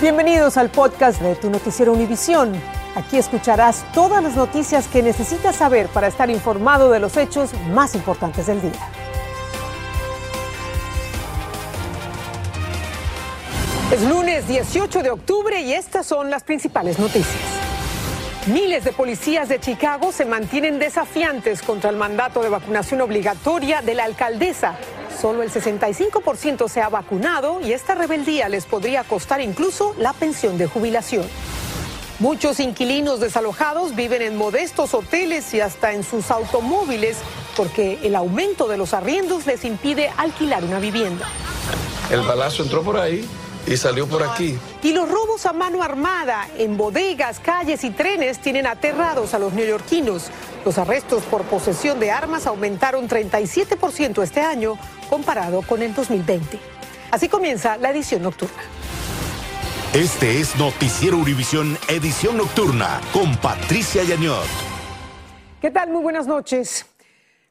Bienvenidos al podcast de tu noticiero Univisión. Aquí escucharás todas las noticias que necesitas saber para estar informado de los hechos más importantes del día. Es lunes 18 de octubre y estas son las principales noticias. Miles de policías de Chicago se mantienen desafiantes contra el mandato de vacunación obligatoria de la alcaldesa Solo el 65% se ha vacunado y esta rebeldía les podría costar incluso la pensión de jubilación. Muchos inquilinos desalojados viven en modestos hoteles y hasta en sus automóviles porque el aumento de los arriendos les impide alquilar una vivienda. El balazo entró por ahí y salió por aquí. Y los robos a mano armada en bodegas, calles y trenes tienen aterrados a los neoyorquinos. Los arrestos por posesión de armas aumentaron 37% este año comparado con el 2020. Así comienza la edición nocturna. Este es Noticiero Univisión Edición Nocturna con Patricia Yañot. ¿Qué tal? Muy buenas noches.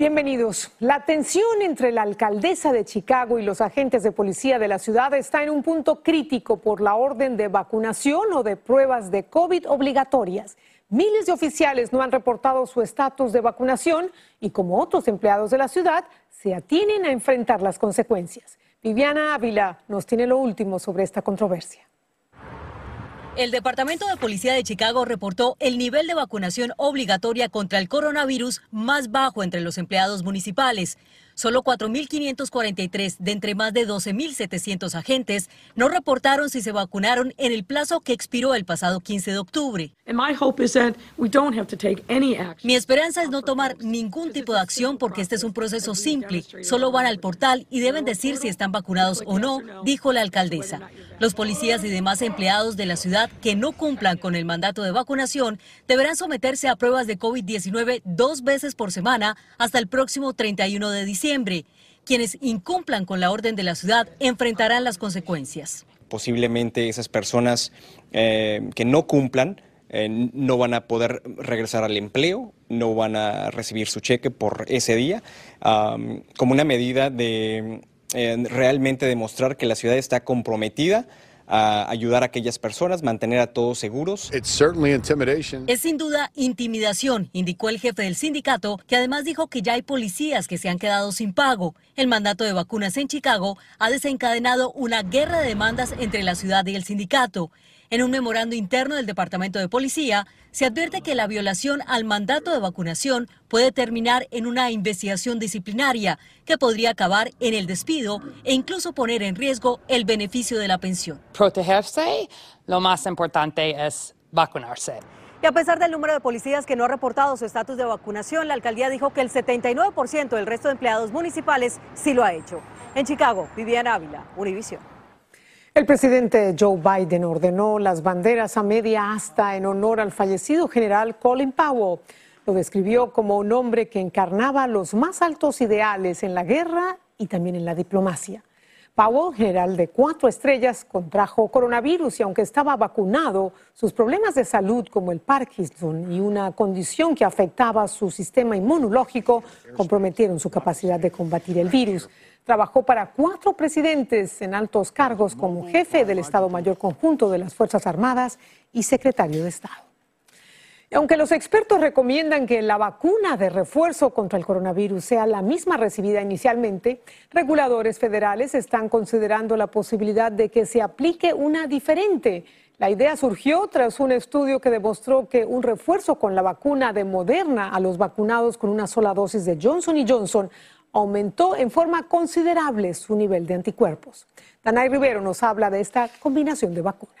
Bienvenidos. La tensión entre la alcaldesa de Chicago y los agentes de policía de la ciudad está en un punto crítico por la orden de vacunación o de pruebas de COVID obligatorias. Miles de oficiales no han reportado su estatus de vacunación y como otros empleados de la ciudad se atienen a enfrentar las consecuencias. Viviana Ávila nos tiene lo último sobre esta controversia. El Departamento de Policía de Chicago reportó el nivel de vacunación obligatoria contra el coronavirus más bajo entre los empleados municipales. Solo 4.543 de entre más de 12.700 agentes no reportaron si se vacunaron en el plazo que expiró el pasado 15 de octubre. Mi esperanza es no tomar ningún tipo de acción porque este es un proceso simple. Solo van al portal y deben decir si están vacunados o no, dijo la alcaldesa. Los policías y demás empleados de la ciudad que no cumplan con el mandato de vacunación deberán someterse a pruebas de COVID-19 dos veces por semana hasta el próximo 31 de diciembre. Quienes incumplan con la orden de la ciudad enfrentarán las consecuencias. Posiblemente esas personas eh, que no cumplan eh, no van a poder regresar al empleo, no van a recibir su cheque por ese día, como una medida de eh, realmente demostrar que la ciudad está comprometida a ayudar a aquellas personas, mantener a todos seguros. Es sin duda intimidación, indicó el jefe del sindicato, que además dijo que ya hay policías que se han quedado sin pago. El mandato de vacunas en Chicago ha desencadenado una guerra de demandas entre la ciudad y el sindicato. En un memorando interno del Departamento de Policía, se advierte que la violación al mandato de vacunación puede terminar en una investigación disciplinaria que podría acabar en el despido e incluso poner en riesgo el beneficio de la pensión. Protegerse, lo más importante es vacunarse. Y a pesar del número de policías que no ha reportado su estatus de vacunación, la alcaldía dijo que el 79% del resto de empleados municipales sí lo ha hecho. En Chicago, Viviana Ávila, Univision. El presidente Joe Biden ordenó las banderas a media asta en honor al fallecido general Colin Powell. Lo describió como un hombre que encarnaba los más altos ideales en la guerra y también en la diplomacia. Powell, general de cuatro estrellas, contrajo coronavirus y aunque estaba vacunado, sus problemas de salud como el Parkinson y una condición que afectaba su sistema inmunológico comprometieron su capacidad de combatir el virus. Trabajó para cuatro presidentes en altos cargos como jefe del Estado Mayor Conjunto de las Fuerzas Armadas y secretario de Estado. aunque los expertos recomiendan que la vacuna de refuerzo contra el coronavirus sea la misma recibida inicialmente, reguladores federales están considerando la posibilidad de que se aplique una diferente. La idea surgió tras un estudio que demostró que un refuerzo con la vacuna de Moderna a los vacunados con una sola dosis de Johnson Johnson aumentó en forma considerable su nivel de anticuerpos. Danay Rivero nos habla de esta combinación de vacunas.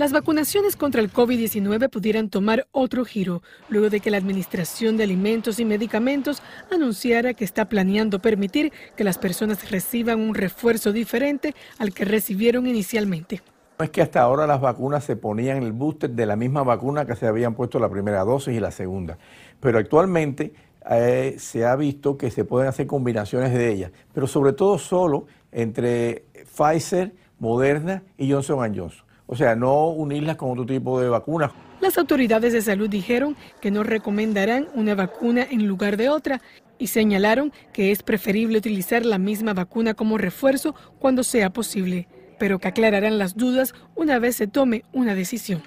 Las vacunaciones contra el COVID-19 pudieran tomar otro giro luego de que la Administración de Alimentos y Medicamentos anunciara que está planeando permitir que las personas reciban un refuerzo diferente al que recibieron inicialmente. No es que hasta ahora las vacunas se ponían en el booster de la misma vacuna que se habían puesto la primera dosis y la segunda, pero actualmente eh, se ha visto que se pueden hacer combinaciones de ellas, pero sobre todo solo entre Pfizer, Moderna y Johnson Johnson. O sea, no unirlas con otro tipo de vacunas. Las autoridades de salud dijeron que no recomendarán una vacuna en lugar de otra y señalaron que es preferible utilizar la misma vacuna como refuerzo cuando sea posible. pero que aclararán las dudas una vez se tome una decisión.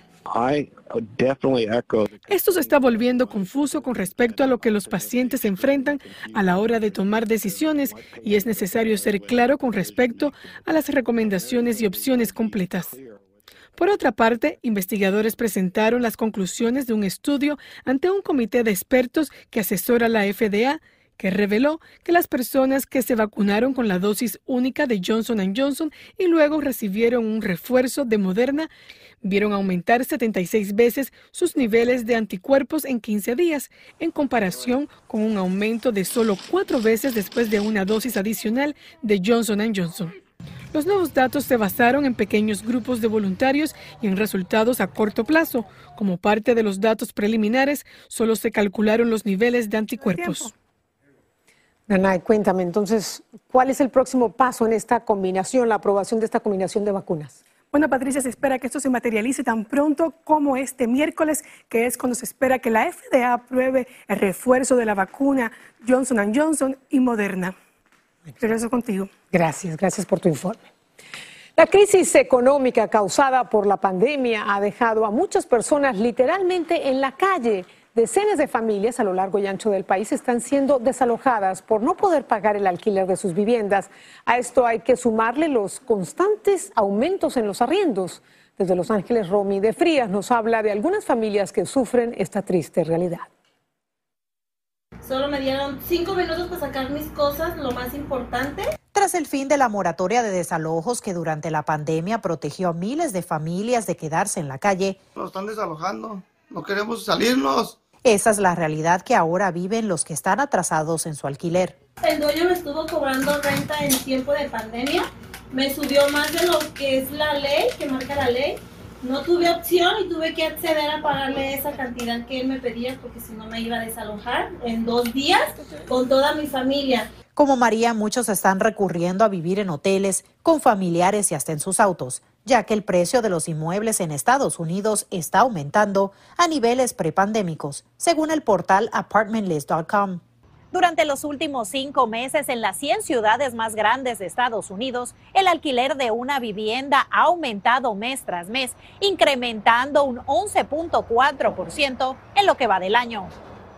Esto se está volviendo confuso con respecto a lo que los pacientes enfrentan a la hora de tomar decisiones y es necesario ser claro con respecto a las recomendaciones y opciones completas. Por otra parte, investigadores presentaron las conclusiones de un estudio ante un comité de expertos que asesora la FDA que reveló que las personas que se vacunaron con la dosis única de Johnson Johnson y luego recibieron un refuerzo de Moderna vieron aumentar 76 veces sus niveles de anticuerpos en 15 días, en comparación con un aumento de solo cuatro veces después de una dosis adicional de Johnson Johnson. Los nuevos datos se basaron en pequeños grupos de voluntarios y en resultados a corto plazo. Como parte de los datos preliminares, solo se calcularon los niveles de anticuerpos. Nanay, cuéntame entonces, ¿cuál es el próximo paso en esta combinación, la aprobación de esta combinación de vacunas? Bueno, Patricia, se espera que esto se materialice tan pronto como este miércoles, que es cuando se espera que la FDA apruebe el refuerzo de la vacuna Johnson Johnson y Moderna. Regreso contigo. Gracias, gracias por tu informe. La crisis económica causada por la pandemia ha dejado a muchas personas literalmente en la calle. Decenas de familias a lo largo y ancho del país están siendo desalojadas por no poder pagar el alquiler de sus viviendas. A esto hay que sumarle los constantes aumentos en los arriendos. Desde Los Ángeles, Romy de Frías nos habla de algunas familias que sufren esta triste realidad. Solo me dieron cinco minutos para sacar mis cosas, lo más importante. Tras el fin de la moratoria de desalojos que durante la pandemia protegió a miles de familias de quedarse en la calle. Nos están desalojando, no queremos salirnos. Esa es la realidad que ahora viven los que están atrasados en su alquiler. El dueño me estuvo cobrando renta en tiempo de pandemia. Me subió más de lo que es la ley, que marca la ley. No tuve opción y tuve que acceder a pagarle esa cantidad que él me pedía porque si no me iba a desalojar en dos días con toda mi familia. Como María, muchos están recurriendo a vivir en hoteles, con familiares y hasta en sus autos, ya que el precio de los inmuebles en Estados Unidos está aumentando a niveles prepandémicos, según el portal apartmentlist.com. Durante los últimos cinco meses, en las 100 ciudades más grandes de Estados Unidos, el alquiler de una vivienda ha aumentado mes tras mes, incrementando un 11.4% en lo que va del año.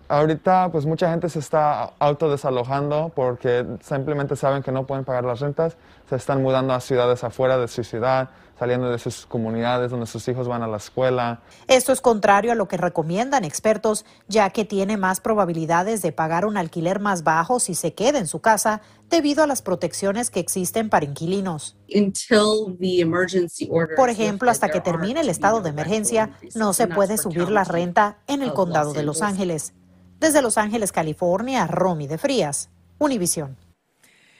Ahorita pues mucha gente se está autodesalojando porque simplemente saben que no pueden pagar las rentas, se están mudando a ciudades afuera de su ciudad, saliendo de sus comunidades donde sus hijos van a la escuela. Esto es contrario a lo que recomiendan expertos, ya que tiene más probabilidades de pagar un alquiler más bajo si se queda en su casa debido a las protecciones que existen para inquilinos. Por ejemplo, hasta que termine el estado de emergencia, no se puede subir la renta en el condado de Los Ángeles. Desde Los Ángeles, California, Romy de Frías, Univisión.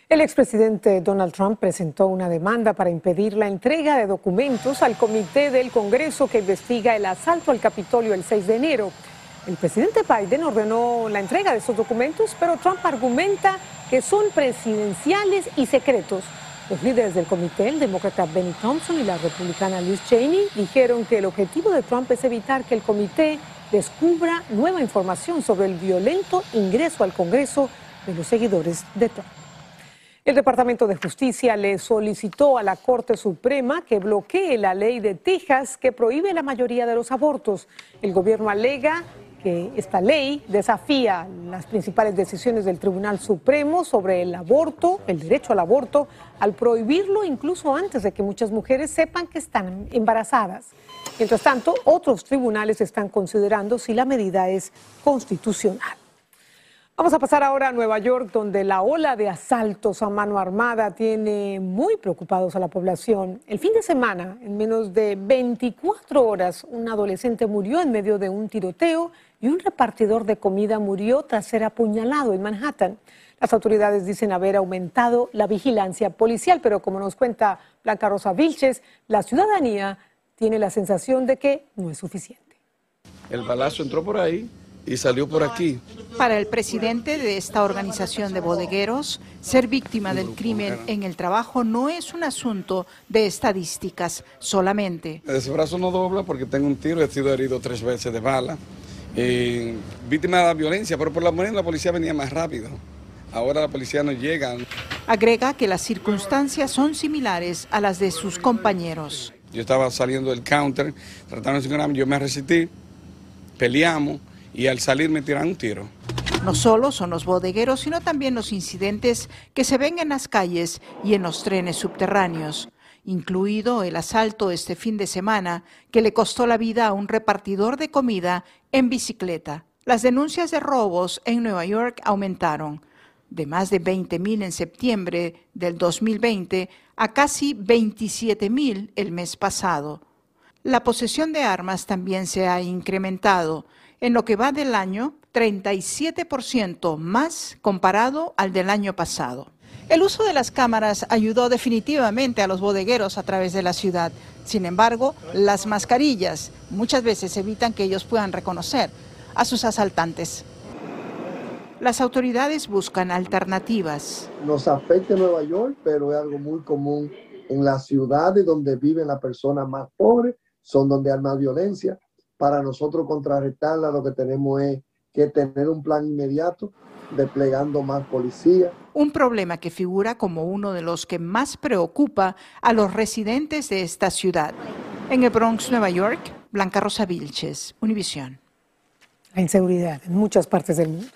El expresidente Donald Trump presentó una demanda para impedir la entrega de documentos al comité del Congreso que investiga el asalto al Capitolio el 6 de enero. El presidente Biden ordenó la entrega de esos documentos, pero Trump argumenta que son presidenciales y secretos. Los líderes del comité, el demócrata Benny Thompson y la republicana Liz Cheney, dijeron que el objetivo de Trump es evitar que el comité descubra nueva información sobre el violento ingreso al Congreso de los seguidores de Trump. El Departamento de Justicia le solicitó a la Corte Suprema que bloquee la ley de Texas que prohíbe la mayoría de los abortos. El gobierno alega que esta ley desafía las principales decisiones del Tribunal Supremo sobre el aborto, el derecho al aborto, al prohibirlo incluso antes de que muchas mujeres sepan que están embarazadas. Mientras tanto, otros tribunales están considerando si la medida es constitucional. Vamos a pasar ahora a Nueva York, donde la ola de asaltos a mano armada tiene muy preocupados a la población. El fin de semana, en menos de 24 horas, un adolescente murió en medio de un tiroteo y un repartidor de comida murió tras ser apuñalado en Manhattan. Las autoridades dicen haber aumentado la vigilancia policial, pero como nos cuenta Blanca Rosa Vilches, la ciudadanía tiene la sensación de que no es suficiente. El balazo entró por ahí y salió por aquí. Para el presidente de esta organización de bodegueros, ser víctima del crimen en el trabajo no es un asunto de estadísticas solamente. Ese brazo no dobla porque tengo un tiro, he sido herido tres veces de bala. Víctima de la violencia, pero por la manera la policía venía más rápido. ahora la policía no llega. Agrega que las circunstancias son similares a las de sus compañeros. Yo estaba saliendo del counter, tratando de yo me resistí, peleamos y al salir me tiraron un tiro. No solo son los bodegueros, sino también los incidentes que se ven en las calles y en los trenes subterráneos, incluido el asalto este fin de semana que le costó la vida a un repartidor de comida en bicicleta. Las denuncias de robos en Nueva York aumentaron de más de 20.000 en septiembre del 2020 a casi 27.000 el mes pasado. La posesión de armas también se ha incrementado. En lo que va del año, 37% más comparado al del año pasado. El uso de las cámaras ayudó definitivamente a los bodegueros a través de la ciudad. Sin embargo, las mascarillas muchas veces evitan que ellos puedan reconocer a sus asaltantes. Las autoridades buscan alternativas. Nos afecta Nueva York, pero es algo muy común en las ciudades donde viven las personas más pobres, son donde hay más violencia. Para nosotros contrarrestarla lo que tenemos es que tener un plan inmediato, desplegando más policía. Un problema que figura como uno de los que más preocupa a los residentes de esta ciudad. En el Bronx, Nueva York, Blanca Rosa Vilches, Univisión. La inseguridad en muchas partes del mundo.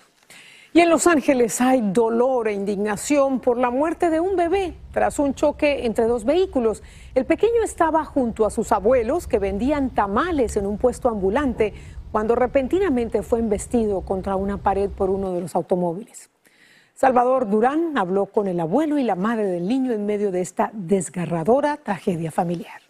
Y en Los Ángeles hay dolor e indignación por la muerte de un bebé tras un choque entre dos vehículos. El pequeño estaba junto a sus abuelos que vendían tamales en un puesto ambulante cuando repentinamente fue embestido contra una pared por uno de los automóviles. Salvador Durán habló con el abuelo y la madre del niño en medio de esta desgarradora tragedia familiar.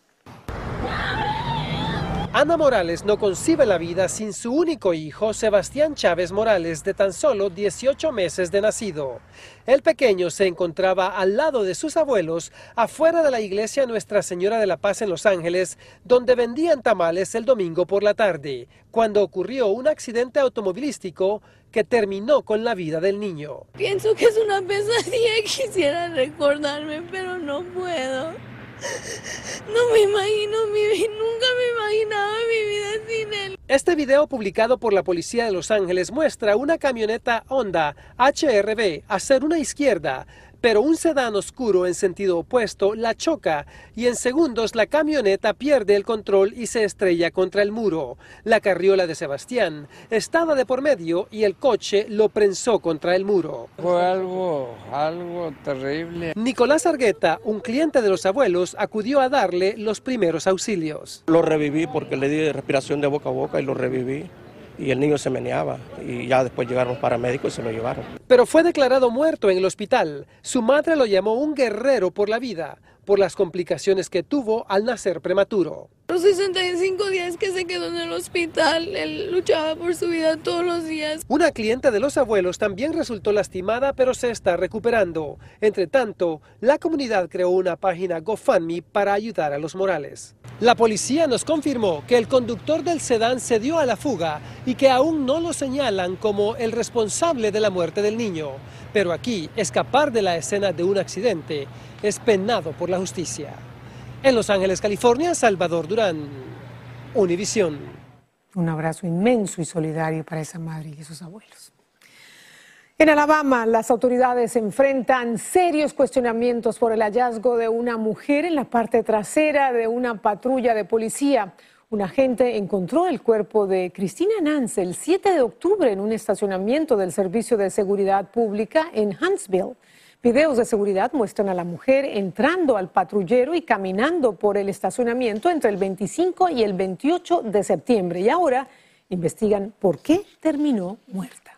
Ana Morales no concibe la vida sin su único hijo, Sebastián Chávez Morales, de tan solo 18 meses de nacido. El pequeño se encontraba al lado de sus abuelos afuera de la iglesia Nuestra Señora de la Paz en Los Ángeles, donde vendían tamales el domingo por la tarde, cuando ocurrió un accidente automovilístico que terminó con la vida del niño. Pienso que es una pesadilla y quisiera recordarme, pero no puedo. No me imagino mi nunca me Este video publicado por la policía de Los Ángeles muestra una camioneta Honda HRB hacer una izquierda pero un sedán oscuro en sentido opuesto la choca y en segundos la camioneta pierde el control y se estrella contra el muro. La carriola de Sebastián estaba de por medio y el coche lo prensó contra el muro. Fue algo, algo terrible. Nicolás Argueta, un cliente de los abuelos, acudió a darle los primeros auxilios. Lo reviví porque le di respiración de boca a boca y lo reviví y el niño se meneaba y ya después llegaron los paramédicos y se lo llevaron. Pero fue declarado muerto en el hospital. Su madre lo llamó un guerrero por la vida, por las complicaciones que tuvo al nacer prematuro. Los 65 días que se quedó en el hospital, él luchaba por su vida todos los días. Una cliente de los abuelos también resultó lastimada, pero se está recuperando. Entre tanto, la comunidad creó una página GoFundMe para ayudar a los Morales. La policía nos confirmó que el conductor del sedán se dio a la fuga y que aún no lo señalan como el responsable de la muerte del niño. Pero aquí, escapar de la escena de un accidente es penado por la justicia. En Los Ángeles, California, Salvador Durán, Univisión. Un abrazo inmenso y solidario para esa madre y esos abuelos. En Alabama, las autoridades enfrentan serios cuestionamientos por el hallazgo de una mujer en la parte trasera de una patrulla de policía. Un agente encontró el cuerpo de Cristina Nance el 7 de octubre en un estacionamiento del Servicio de Seguridad Pública en Huntsville. Videos de seguridad muestran a la mujer entrando al patrullero y caminando por el estacionamiento entre el 25 y el 28 de septiembre. Y ahora investigan por qué terminó muerta.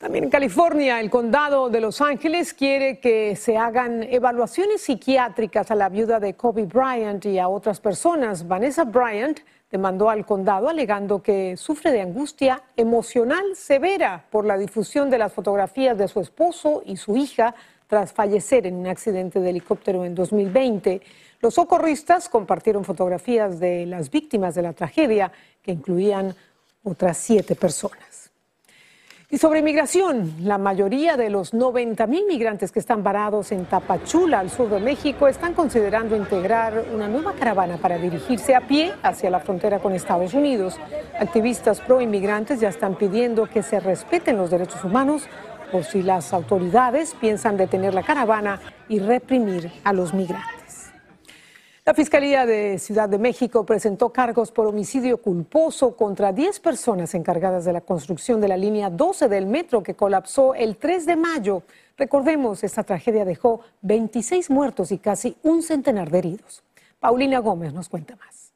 También en California, el condado de Los Ángeles quiere que se hagan evaluaciones psiquiátricas a la viuda de Kobe Bryant y a otras personas. Vanessa Bryant demandó al condado alegando que sufre de angustia emocional severa por la difusión de las fotografías de su esposo y su hija tras fallecer en un accidente de helicóptero en 2020. Los socorristas compartieron fotografías de las víctimas de la tragedia que incluían otras siete personas. Y sobre inmigración, la mayoría de los 90 mil migrantes que están varados en Tapachula, al sur de México, están considerando integrar una nueva caravana para dirigirse a pie hacia la frontera con Estados Unidos. Activistas pro inmigrantes ya están pidiendo que se respeten los derechos humanos por si las autoridades piensan detener la caravana y reprimir a los migrantes. La Fiscalía de Ciudad de México presentó cargos por homicidio culposo contra 10 personas encargadas de la construcción de la línea 12 del metro que colapsó el 3 de mayo. Recordemos, esta tragedia dejó 26 muertos y casi un centenar de heridos. Paulina Gómez nos cuenta más.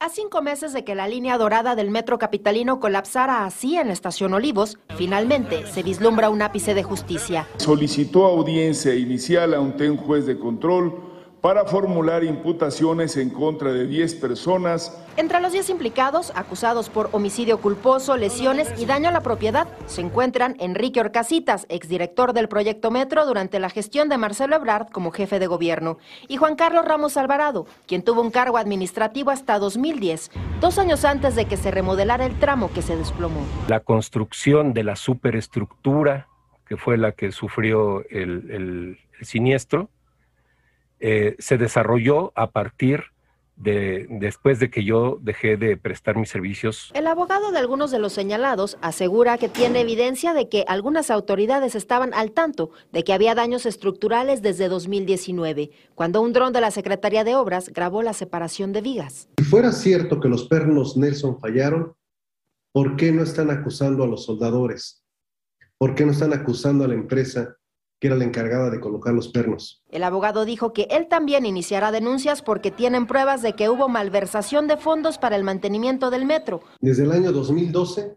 A cinco meses de que la línea dorada del metro capitalino colapsara así en la estación Olivos, finalmente se vislumbra un ápice de justicia. Solicitó audiencia inicial a un ten juez de control para formular imputaciones en contra de 10 personas. Entre los 10 implicados, acusados por homicidio culposo, lesiones y daño a la propiedad, se encuentran Enrique Orcasitas, exdirector del proyecto Metro durante la gestión de Marcelo Ebrard como jefe de gobierno, y Juan Carlos Ramos Alvarado, quien tuvo un cargo administrativo hasta 2010, dos años antes de que se remodelara el tramo que se desplomó. La construcción de la superestructura, que fue la que sufrió el, el siniestro, eh, se desarrolló a partir de, después de que yo dejé de prestar mis servicios. El abogado de algunos de los señalados asegura que tiene evidencia de que algunas autoridades estaban al tanto de que había daños estructurales desde 2019, cuando un dron de la Secretaría de Obras grabó la separación de vigas. Si fuera cierto que los pernos Nelson fallaron, ¿por qué no están acusando a los soldadores? ¿Por qué no están acusando a la empresa que era la encargada de colocar los pernos. El abogado dijo que él también iniciará denuncias porque tienen pruebas de que hubo malversación de fondos para el mantenimiento del metro. Desde el año 2012,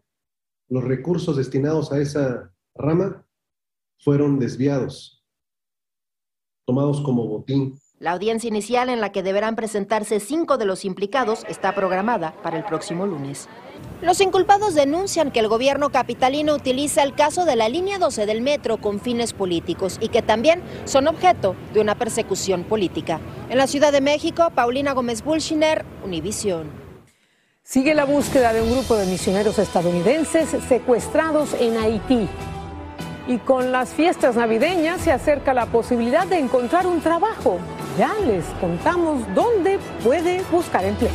los recursos destinados a esa rama fueron desviados, tomados como botín. La audiencia inicial en la que deberán presentarse cinco de los implicados está programada para el próximo lunes. Los inculpados denuncian que el gobierno capitalino utiliza el caso de la línea 12 del metro con fines políticos y que también son objeto de una persecución política. En la Ciudad de México, Paulina Gómez Bulshiner, Univisión. Sigue la búsqueda de un grupo de misioneros estadounidenses secuestrados en Haití. Y con las fiestas navideñas se acerca la posibilidad de encontrar un trabajo. Ya les contamos dónde puede buscar empleo.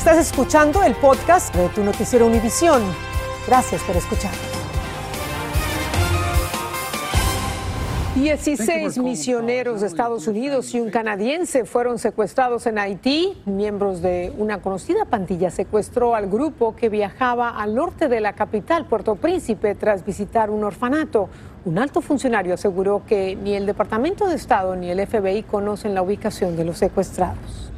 Estás escuchando el podcast de tu noticiero Univisión. Gracias por escuchar. 16 misioneros de Estados Unidos y un canadiense fueron secuestrados en Haití. Miembros de una conocida pandilla secuestró al grupo que viajaba al norte de la capital, Puerto Príncipe, tras visitar un orfanato. Un alto funcionario aseguró que ni el Departamento de Estado ni el FBI conocen la ubicación de los secuestrados.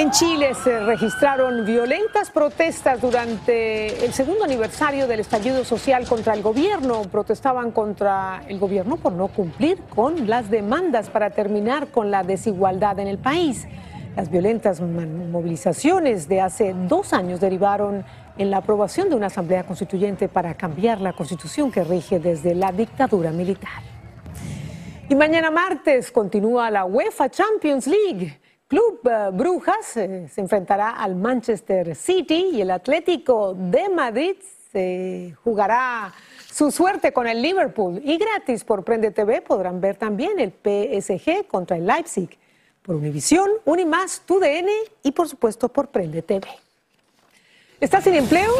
En Chile se registraron violentas protestas durante el segundo aniversario del estallido social contra el gobierno. Protestaban contra el gobierno por no cumplir con las demandas para terminar con la desigualdad en el país. Las violentas movilizaciones de hace dos años derivaron en la aprobación de una asamblea constituyente para cambiar la constitución que rige desde la dictadura militar. Y mañana martes continúa la UEFA Champions League. Club eh, Brujas eh, se enfrentará al Manchester City y el Atlético de Madrid se jugará su suerte con el Liverpool y gratis por Prende TV podrán ver también el PSG contra el Leipzig por Univisión, Unimás, TUDN y por supuesto por Prende TV. ¿Estás sin empleo?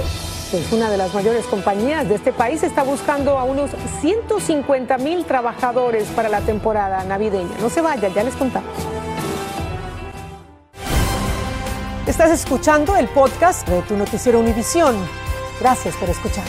Pues una de las mayores compañías de este país está buscando a unos 150 mil trabajadores para la temporada navideña. No se vayan, ya les contamos. Estás escuchando el podcast de tu noticiero Univisión. Gracias por escuchar.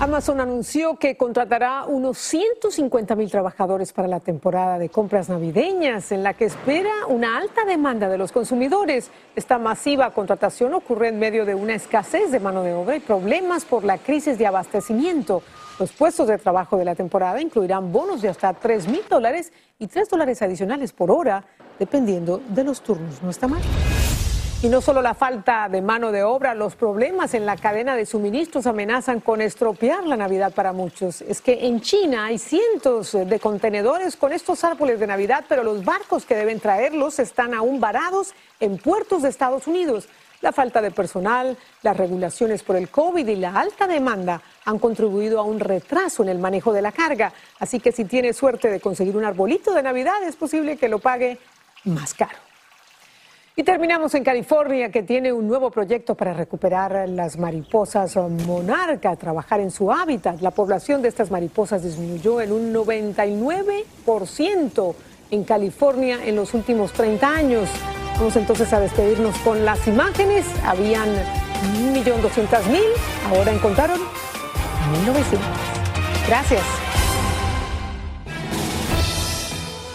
Amazon anunció que contratará unos 150 mil trabajadores para la temporada de compras navideñas, en la que espera una alta demanda de los consumidores. Esta masiva contratación ocurre en medio de una escasez de mano de obra y problemas por la crisis de abastecimiento. Los puestos de trabajo de la temporada incluirán bonos de hasta 3 mil dólares y 3 dólares adicionales por hora dependiendo de los turnos. No está mal. Y no solo la falta de mano de obra, los problemas en la cadena de suministros amenazan con estropear la Navidad para muchos. Es que en China hay cientos de contenedores con estos árboles de Navidad, pero los barcos que deben traerlos están aún varados en puertos de Estados Unidos. La falta de personal, las regulaciones por el COVID y la alta demanda han contribuido a un retraso en el manejo de la carga. Así que si tiene suerte de conseguir un arbolito de Navidad, es posible que lo pague más caro. Y terminamos en California, que tiene un nuevo proyecto para recuperar las mariposas monarca, trabajar en su hábitat. La población de estas mariposas disminuyó en un 99% en California en los últimos 30 años. Vamos entonces a despedirnos con las imágenes. Habían 1.200.000, ahora encontraron 1.900. Gracias.